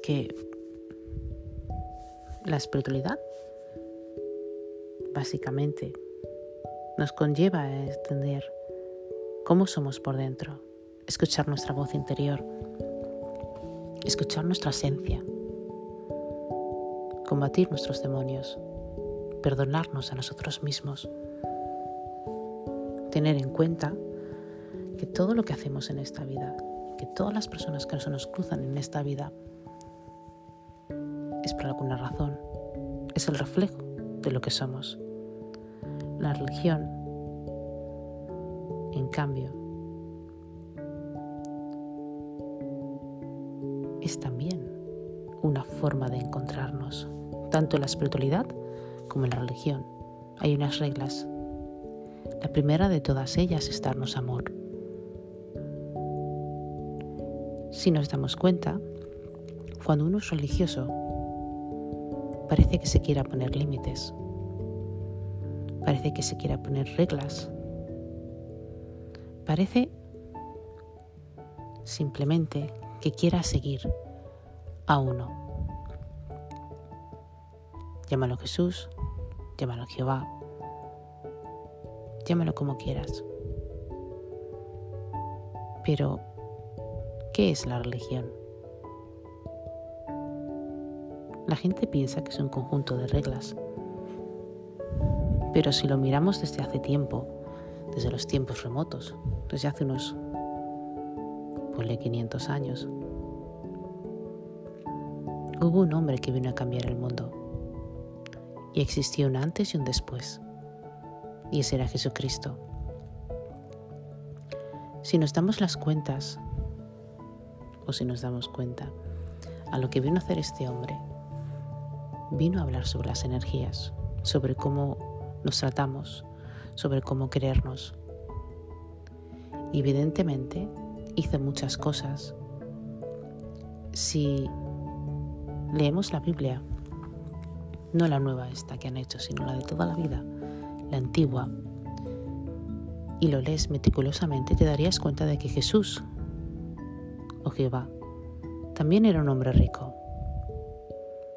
que la espiritualidad básicamente nos conlleva a entender cómo somos por dentro, escuchar nuestra voz interior, escuchar nuestra esencia, combatir nuestros demonios, perdonarnos a nosotros mismos, tener en cuenta que todo lo que hacemos en esta vida, que todas las personas que se nos cruzan en esta vida, es por alguna razón, es el reflejo de lo que somos. La religión, en cambio, es también una forma de encontrarnos, tanto en la espiritualidad como en la religión. Hay unas reglas. La primera de todas ellas es darnos amor. Si nos damos cuenta, cuando uno es religioso, parece que se quiera poner límites, parece que se quiera poner reglas, parece simplemente que quiera seguir a uno. Llámalo Jesús, llámalo Jehová, llámalo como quieras. Pero, ¿qué es la religión? La gente piensa que es un conjunto de reglas. Pero si lo miramos desde hace tiempo, desde los tiempos remotos, desde hace unos, ponle 500 años, hubo un hombre que vino a cambiar el mundo. Y existió un antes y un después. Y ese era Jesucristo. Si nos damos las cuentas, o si nos damos cuenta, a lo que vino a hacer este hombre, vino a hablar sobre las energías, sobre cómo nos tratamos, sobre cómo querernos. Evidentemente hizo muchas cosas. Si leemos la Biblia, no la nueva esta que han hecho, sino la de toda la vida, la antigua, y lo lees meticulosamente, te darías cuenta de que Jesús, o Jehová, también era un hombre rico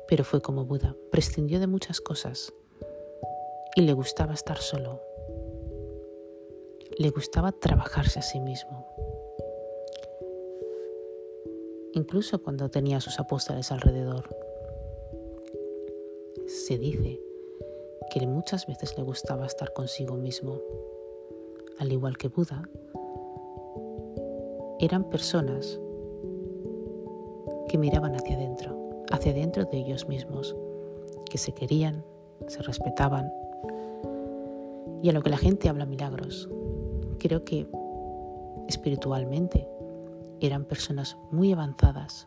pero fue como Buda, prescindió de muchas cosas y le gustaba estar solo. Le gustaba trabajarse a sí mismo. incluso cuando tenía a sus apóstoles alrededor. Se dice que muchas veces le gustaba estar consigo mismo. Al igual que Buda, eran personas que miraban hacia adentro, hacia adentro de ellos mismos, que se querían, se respetaban. Y a lo que la gente habla milagros, creo que espiritualmente eran personas muy avanzadas.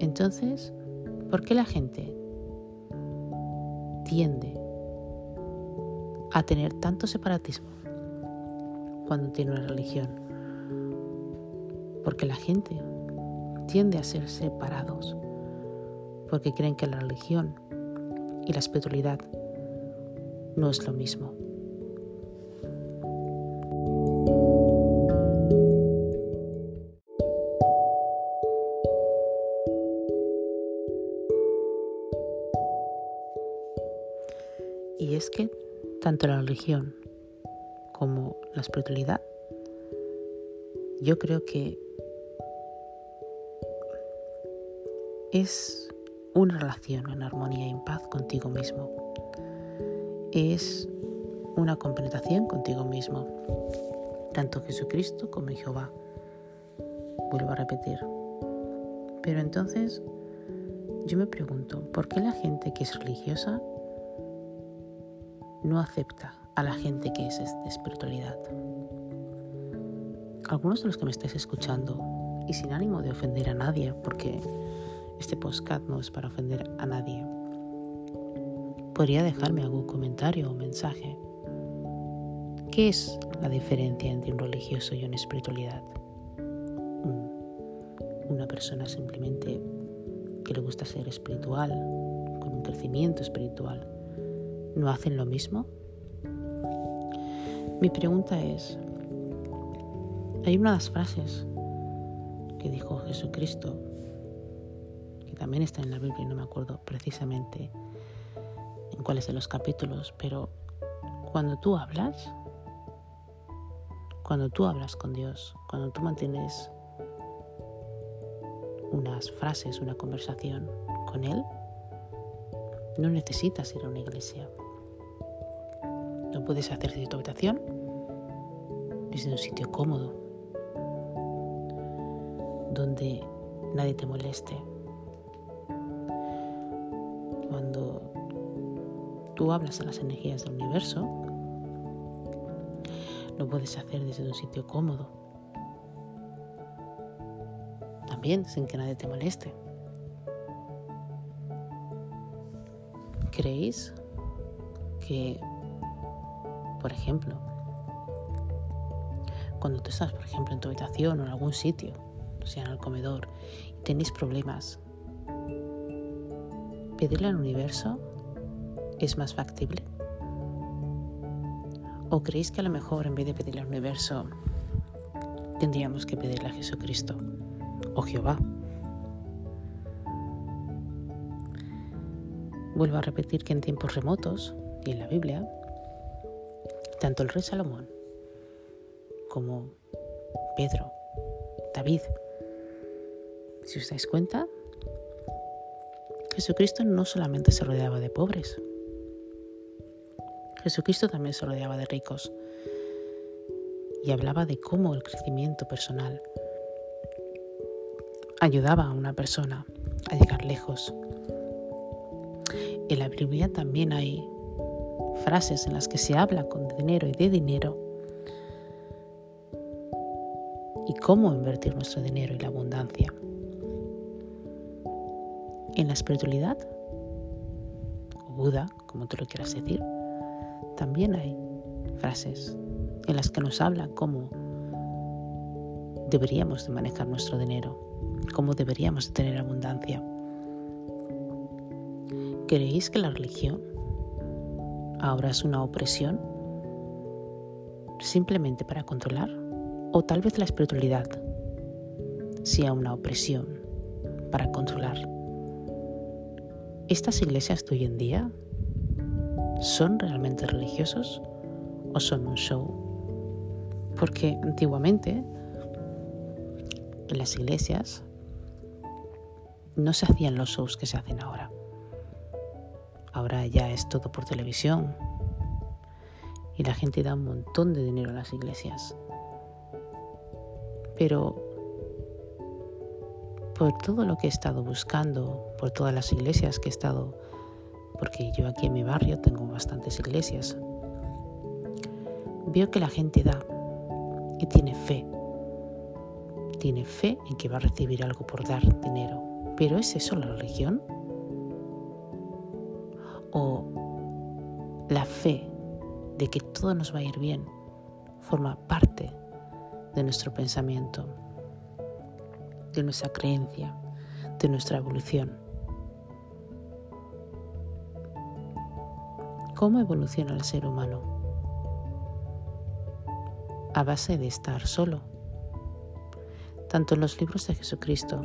Entonces, ¿por qué la gente tiende a tener tanto separatismo cuando tiene una religión? Porque la gente tiende a ser separados, porque creen que la religión y la espiritualidad no es lo mismo. Y es que tanto la religión como la espiritualidad, yo creo que es una relación en armonía y en paz contigo mismo. Es una compenetración contigo mismo, tanto Jesucristo como Jehová. Vuelvo a repetir. Pero entonces yo me pregunto, ¿por qué la gente que es religiosa no acepta a la gente que es de espiritualidad. Algunos de los que me estáis escuchando, y sin ánimo de ofender a nadie, porque este podcast no es para ofender a nadie, podría dejarme algún comentario o mensaje. ¿Qué es la diferencia entre un religioso y una espiritualidad? Una persona simplemente que le gusta ser espiritual, con un crecimiento espiritual, no hacen lo mismo? Mi pregunta es, hay una de las frases que dijo Jesucristo, también está en la Biblia, no me acuerdo precisamente en cuáles de los capítulos, pero cuando tú hablas, cuando tú hablas con Dios, cuando tú mantienes unas frases, una conversación con Él, no necesitas ir a una iglesia. Lo puedes hacer desde tu habitación, desde un sitio cómodo, donde nadie te moleste. Tú hablas a las energías del universo, lo puedes hacer desde un sitio cómodo. También sin que nadie te moleste. ¿Creéis que, por ejemplo, cuando tú estás, por ejemplo, en tu habitación o en algún sitio, sea en el comedor, y tenéis problemas, pedirle al universo es más factible? ¿O creéis que a lo mejor en vez de pedirle al universo tendríamos que pedirle a Jesucristo o Jehová? Vuelvo a repetir que en tiempos remotos y en la Biblia, tanto el rey Salomón como Pedro, David, si os dais cuenta, Jesucristo no solamente se rodeaba de pobres, Jesucristo también se rodeaba de ricos y hablaba de cómo el crecimiento personal ayudaba a una persona a llegar lejos en la Biblia también hay frases en las que se habla con dinero y de dinero y cómo invertir nuestro dinero y la abundancia. En la espiritualidad, o Buda, como tú lo quieras decir, también hay frases en las que nos habla cómo deberíamos de manejar nuestro dinero, cómo deberíamos de tener abundancia. ¿Creéis que la religión ahora es una opresión simplemente para controlar? ¿O tal vez la espiritualidad sea una opresión para controlar? ¿Estas iglesias de hoy en día son realmente religiosos o son un show? Porque antiguamente en las iglesias no se hacían los shows que se hacen ahora. Ahora ya es todo por televisión. Y la gente da un montón de dinero a las iglesias. Pero por todo lo que he estado buscando, por todas las iglesias que he estado, porque yo aquí en mi barrio tengo bastantes iglesias, veo que la gente da y tiene fe. Tiene fe en que va a recibir algo por dar dinero. ¿Pero es eso la religión? ¿O la fe de que todo nos va a ir bien forma parte de nuestro pensamiento, de nuestra creencia, de nuestra evolución? ¿Cómo evoluciona el ser humano? A base de estar solo. Tanto en los libros de Jesucristo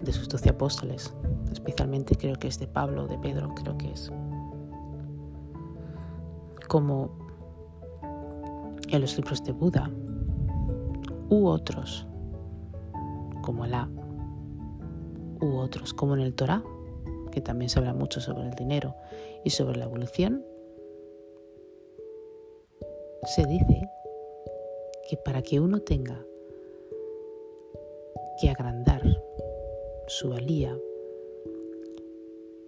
de sus doce apóstoles, especialmente creo que es de Pablo, de Pedro, creo que es. Como en los libros de Buda u otros, como el A, u otros, como en el Torah, que también se habla mucho sobre el dinero y sobre la evolución, se dice que para que uno tenga que agrandar su valía,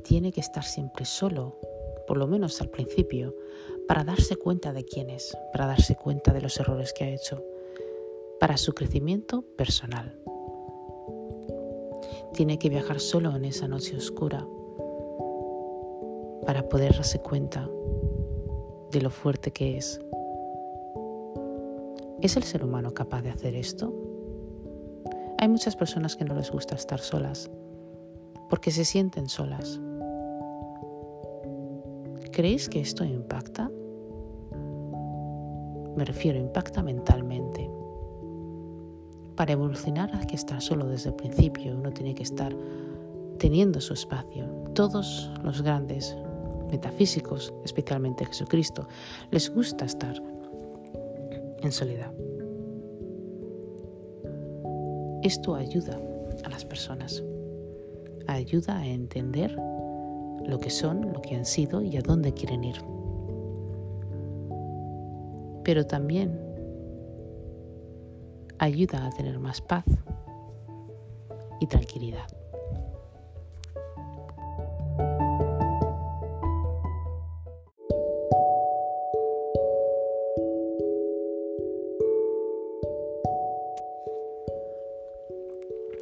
tiene que estar siempre solo, por lo menos al principio, para darse cuenta de quién es, para darse cuenta de los errores que ha hecho, para su crecimiento personal. Tiene que viajar solo en esa noche oscura para poder darse cuenta de lo fuerte que es. ¿Es el ser humano capaz de hacer esto? Hay muchas personas que no les gusta estar solas porque se sienten solas. ¿Creéis que esto impacta? Me refiero, impacta mentalmente. Para evolucionar hay que estar solo desde el principio, uno tiene que estar teniendo su espacio. Todos los grandes metafísicos, especialmente Jesucristo, les gusta estar en soledad. Esto ayuda a las personas, ayuda a entender lo que son, lo que han sido y a dónde quieren ir. Pero también ayuda a tener más paz y tranquilidad.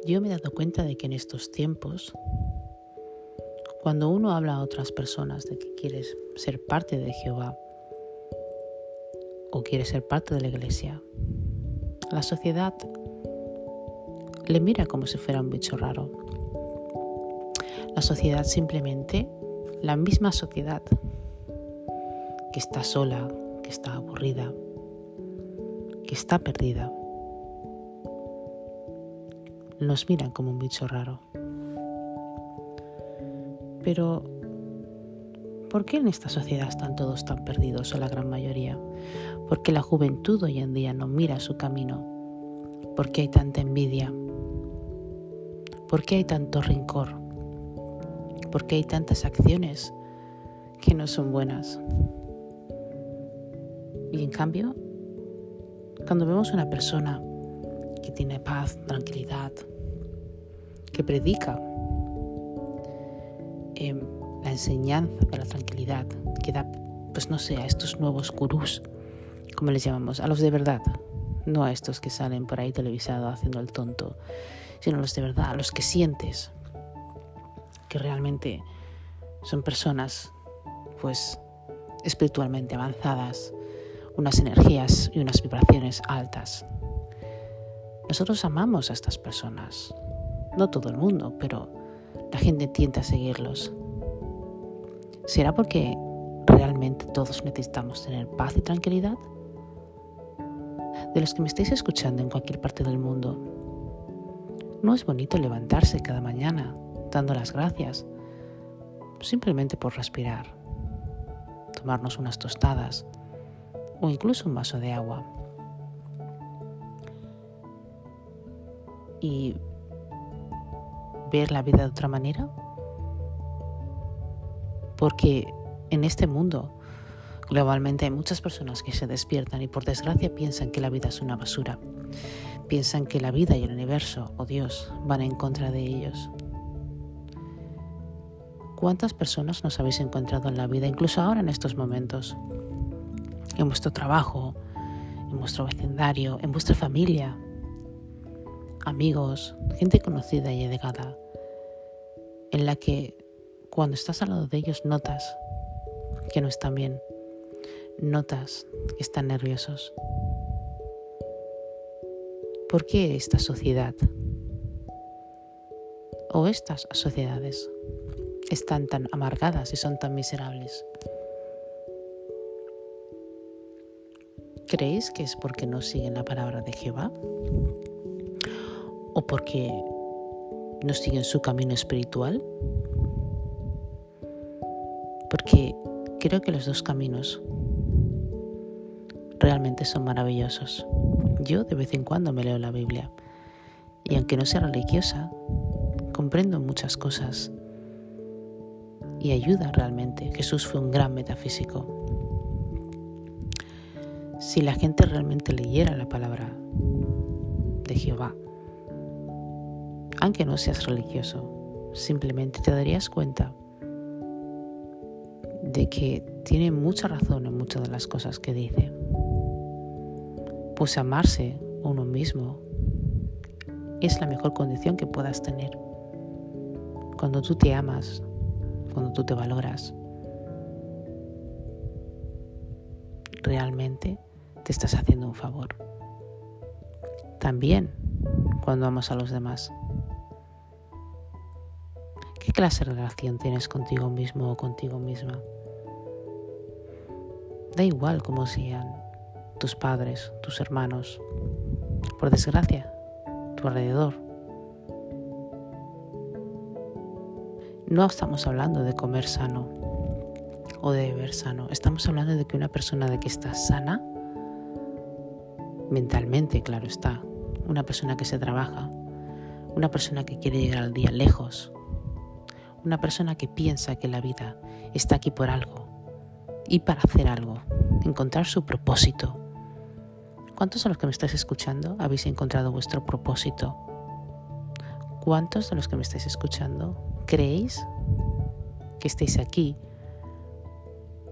Yo me he dado cuenta de que en estos tiempos, cuando uno habla a otras personas de que quieres ser parte de Jehová o quieres ser parte de la iglesia, la sociedad le mira como si fuera un bicho raro. La sociedad simplemente, la misma sociedad que está sola, que está aburrida, que está perdida, nos miran como un bicho raro. Pero, ¿por qué en esta sociedad están todos tan perdidos o la gran mayoría? ¿Por qué la juventud hoy en día no mira su camino? ¿Por qué hay tanta envidia? ¿Por qué hay tanto rencor? ¿Por qué hay tantas acciones que no son buenas? Y en cambio, cuando vemos una persona que tiene paz, tranquilidad, que predica em, la enseñanza de la tranquilidad, que da, pues no sé, a estos nuevos gurús, como les llamamos, a los de verdad, no a estos que salen por ahí televisados haciendo el tonto, sino a los de verdad, a los que sientes que realmente son personas, pues, espiritualmente avanzadas, unas energías y unas vibraciones altas. Nosotros amamos a estas personas. No todo el mundo, pero la gente tiende a seguirlos. ¿Será porque realmente todos necesitamos tener paz y tranquilidad? De los que me estáis escuchando en cualquier parte del mundo, no es bonito levantarse cada mañana dando las gracias, simplemente por respirar, tomarnos unas tostadas o incluso un vaso de agua y ver la vida de otra manera? Porque en este mundo globalmente hay muchas personas que se despiertan y por desgracia piensan que la vida es una basura. Piensan que la vida y el universo o Dios van en contra de ellos. ¿Cuántas personas nos habéis encontrado en la vida, incluso ahora en estos momentos? En vuestro trabajo, en vuestro vecindario, en vuestra familia, amigos, gente conocida y allegada, en la que cuando estás al lado de ellos notas que no están bien, notas que están nerviosos. ¿Por qué esta sociedad o estas sociedades están tan amargadas y son tan miserables? ¿Creéis que es porque no siguen la palabra de Jehová? ¿O porque no siguen su camino espiritual? porque creo que los dos caminos realmente son maravillosos. Yo de vez en cuando me leo la Biblia y aunque no sea religiosa, comprendo muchas cosas y ayuda realmente. Jesús fue un gran metafísico. Si la gente realmente leyera la palabra de Jehová, aunque no seas religioso, simplemente te darías cuenta de que tiene mucha razón en muchas de las cosas que dice. Pues amarse uno mismo es la mejor condición que puedas tener. Cuando tú te amas, cuando tú te valoras, realmente te estás haciendo un favor. También cuando amas a los demás. ¿Qué clase de relación tienes contigo mismo o contigo misma? Da igual cómo sean tus padres, tus hermanos, por desgracia, tu alrededor. No estamos hablando de comer sano o de beber sano. Estamos hablando de que una persona de que está sana, mentalmente, claro está, una persona que se trabaja, una persona que quiere llegar al día lejos, una persona que piensa que la vida está aquí por algo y para hacer algo, encontrar su propósito. ¿Cuántos de los que me estáis escuchando habéis encontrado vuestro propósito? ¿Cuántos de los que me estáis escuchando creéis que estáis aquí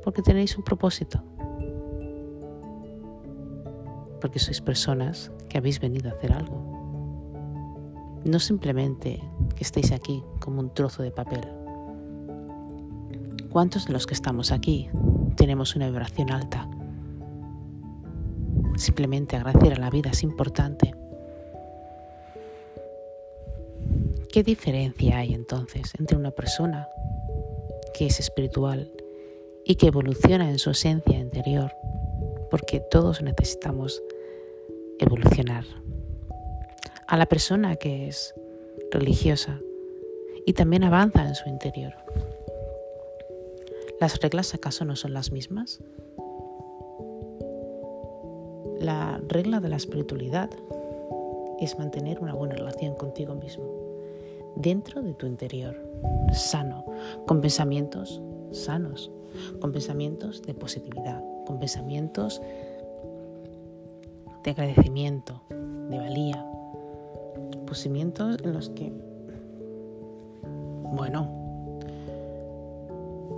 porque tenéis un propósito? Porque sois personas que habéis venido a hacer algo. No simplemente que estéis aquí como un trozo de papel. ¿Cuántos de los que estamos aquí tenemos una vibración alta. Simplemente agradecer a la vida es importante. ¿Qué diferencia hay entonces entre una persona que es espiritual y que evoluciona en su esencia interior? Porque todos necesitamos evolucionar. A la persona que es religiosa y también avanza en su interior. ¿Las reglas acaso no son las mismas? La regla de la espiritualidad es mantener una buena relación contigo mismo, dentro de tu interior, sano, con pensamientos sanos, con pensamientos de positividad, con pensamientos de agradecimiento, de valía, pensamientos en los que, bueno,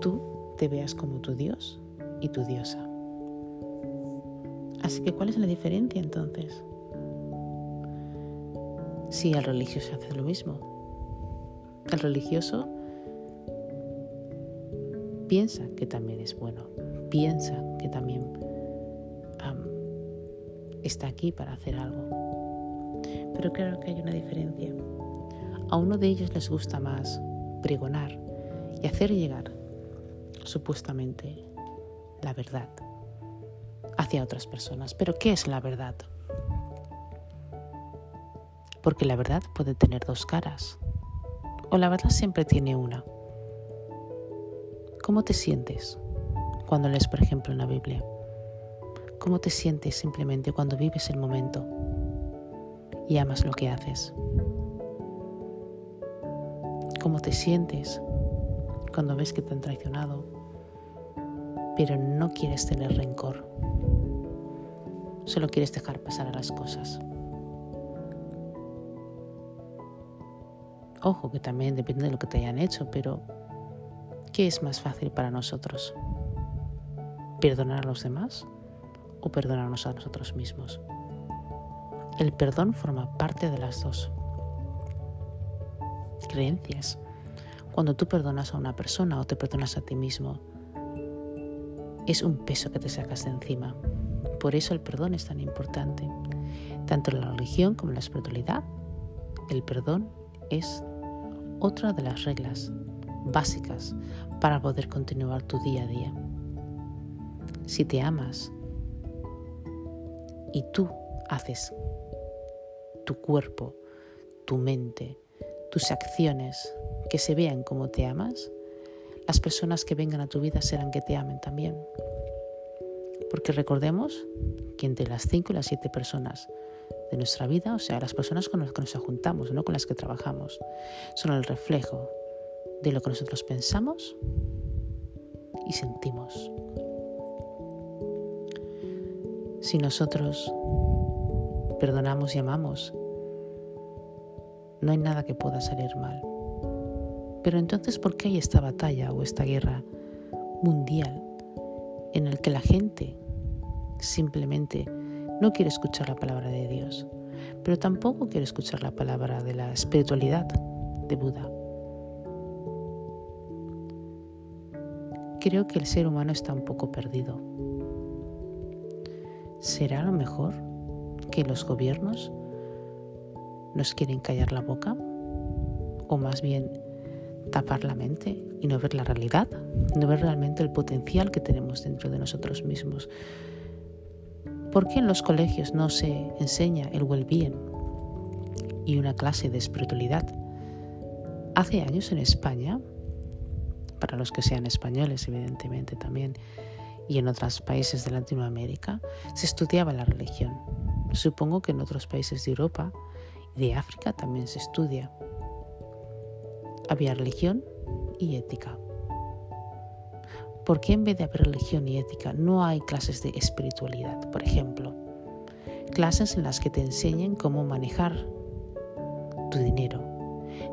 tú te veas como tu Dios y tu diosa. Así que, ¿cuál es la diferencia entonces? Si el religioso hace lo mismo. El religioso piensa que también es bueno, piensa que también está aquí para hacer algo. Pero claro que hay una diferencia. A uno de ellos les gusta más pregonar y hacer llegar supuestamente la verdad hacia otras personas. Pero ¿qué es la verdad? Porque la verdad puede tener dos caras. O la verdad siempre tiene una. ¿Cómo te sientes cuando lees, por ejemplo, una Biblia? ¿Cómo te sientes simplemente cuando vives el momento? y amas lo que haces. ¿Cómo te sientes cuando ves que te han traicionado, pero no quieres tener rencor? Solo quieres dejar pasar a las cosas. Ojo, que también depende de lo que te hayan hecho, pero ¿qué es más fácil para nosotros? ¿Perdonar a los demás o perdonarnos a nosotros mismos? El perdón forma parte de las dos creencias. Cuando tú perdonas a una persona o te perdonas a ti mismo, es un peso que te sacas de encima. Por eso el perdón es tan importante. Tanto en la religión como en la espiritualidad, el perdón es otra de las reglas básicas para poder continuar tu día a día. Si te amas y tú haces tu cuerpo, tu mente, tus acciones que se vean como te amas, las personas que vengan a tu vida serán que te amen también. Porque recordemos que entre las cinco y las siete personas de nuestra vida, o sea, las personas con las que nos juntamos, no con las que trabajamos, son el reflejo de lo que nosotros pensamos y sentimos. Si nosotros perdonamos y amamos, no hay nada que pueda salir mal. Pero entonces, ¿por qué hay esta batalla o esta guerra mundial en el que la gente simplemente no quiere escuchar la palabra de Dios, pero tampoco quiere escuchar la palabra de la espiritualidad de Buda. Creo que el ser humano está un poco perdido. ¿Será lo mejor que los gobiernos nos quieren callar la boca? ¿O más bien tapar la mente y no ver la realidad? ¿No ver realmente el potencial que tenemos dentro de nosotros mismos? ¿Por qué en los colegios no se enseña el well-being y una clase de espiritualidad? Hace años en España, para los que sean españoles evidentemente también, y en otros países de Latinoamérica, se estudiaba la religión. Supongo que en otros países de Europa de África también se estudia. Había religión y ética. ¿Por qué en vez de haber religión y ética no hay clases de espiritualidad, por ejemplo? Clases en las que te enseñen cómo manejar tu dinero.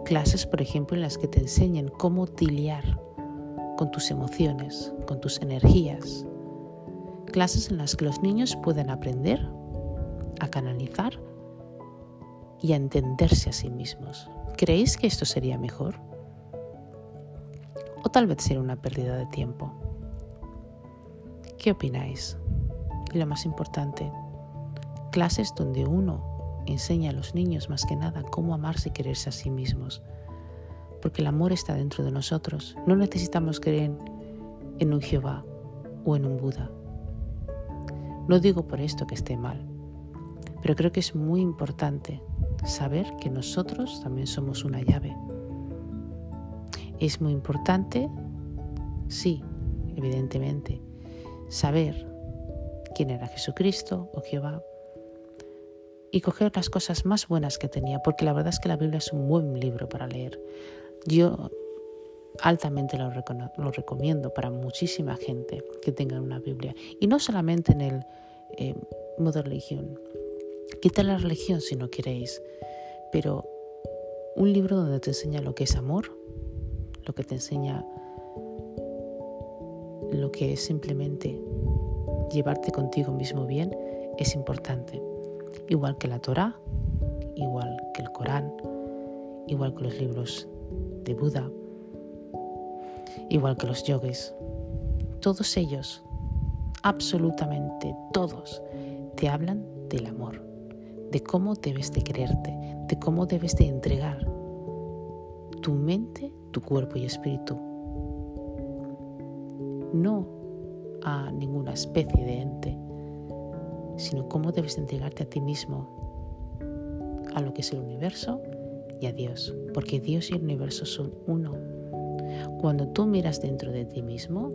Clases, por ejemplo, en las que te enseñen cómo tiliar con tus emociones, con tus energías. Clases en las que los niños puedan aprender a canalizar y a entenderse a sí mismos. ¿Creéis que esto sería mejor? O tal vez sería una pérdida de tiempo. ¿Qué opináis? Y lo más importante, clases donde uno enseña a los niños más que nada cómo amarse y quererse a sí mismos. Porque el amor está dentro de nosotros. No necesitamos creer en un Jehová o en un Buda. No digo por esto que esté mal, pero creo que es muy importante saber que nosotros también somos una llave. Es muy importante, sí, evidentemente, saber quién era Jesucristo o Jehová y coger las cosas más buenas que tenía, porque la verdad es que la Biblia es un buen libro para leer. Yo altamente lo, recomiendo para muchísima gente que tenga una Biblia, y no solamente en el eh, modo religión. Quita la religión si no queréis, pero un libro donde te enseña lo que es amor, lo que te enseña lo que es simplemente llevarte contigo mismo bien es importante. Igual que la Torah, igual que el Corán, igual que los libros de Buda, igual que los yogis. Todos ellos, absolutamente todos, te hablan del amor, de cómo debes de quererte, de cómo debes de entregar tu mente, tu cuerpo y espíritu no a ninguna especie de ente, sino cómo debes entregarte a ti mismo, a lo que es el universo y a Dios, porque Dios y el universo son uno. Cuando tú miras dentro de ti mismo,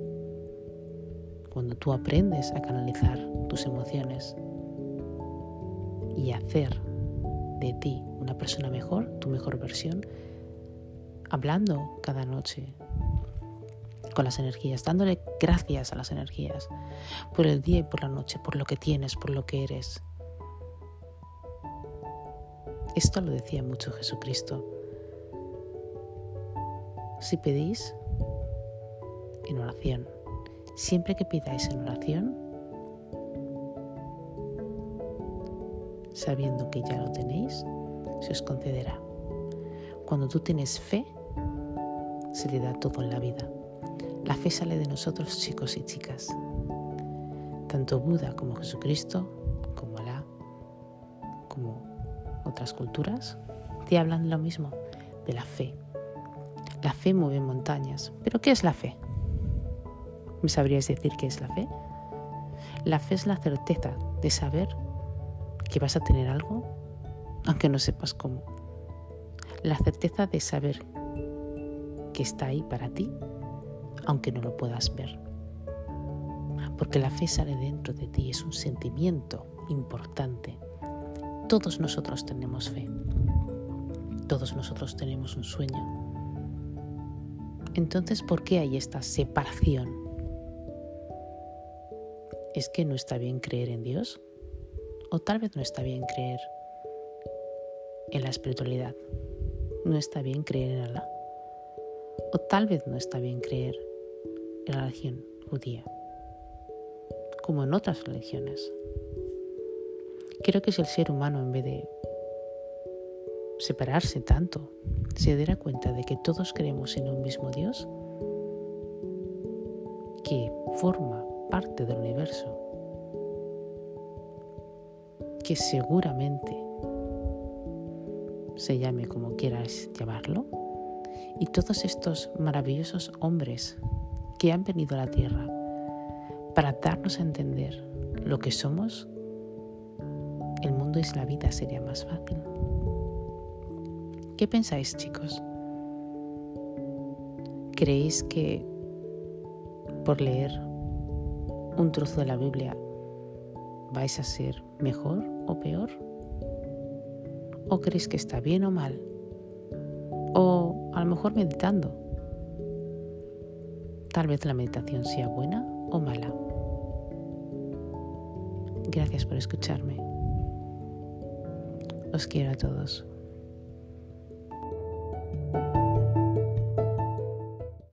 cuando tú aprendes a canalizar tus emociones y hacer de ti una persona mejor, tu mejor versión, hablando cada noche con las energías, dándole gracias a las energías por el día y por la noche, por lo que tienes, por lo que eres. Esto lo decía mucho Jesucristo. Si pedís en oración, siempre que pidáis en oración, sabiendo que ya lo tenéis, se os concederá. Cuando tú tienes fe, se te da todo en la vida. La fe sale de nosotros, chicos y chicas. Tanto Buda como Jesucristo, como Alá, como otras culturas, te hablan lo mismo, de la fe. La fe mueve montañas. ¿Pero qué es la fe? ¿Me sabrías decir qué es la fe? La fe es la certeza de saber que vas a tener algo, aunque no sepas cómo. La certeza de saber que está ahí para ti, aunque no lo puedas ver. Porque la fe sale dentro de ti, es un sentimiento importante. Todos nosotros tenemos fe. Todos nosotros tenemos un sueño. Entonces, ¿por qué hay esta separación? ¿Es que no está bien creer en Dios? O tal vez no está bien creer en la espiritualidad. No está bien creer en Alá. O tal vez no está bien creer en la religión judía, como en otras religiones. Creo que si el ser humano, en vez de separarse tanto, se diera cuenta de que todos creemos en un mismo Dios, que forma parte del universo que seguramente se llame como quieras llamarlo, y todos estos maravillosos hombres que han venido a la tierra para darnos a entender lo que somos, el mundo y la vida sería más fácil. ¿Qué pensáis, chicos? ¿Creéis que por leer un trozo de la Biblia vais a ser mejor o peor? ¿O creéis que está bien o mal? O a lo mejor meditando. Tal vez la meditación sea buena o mala. Gracias por escucharme. Os quiero a todos.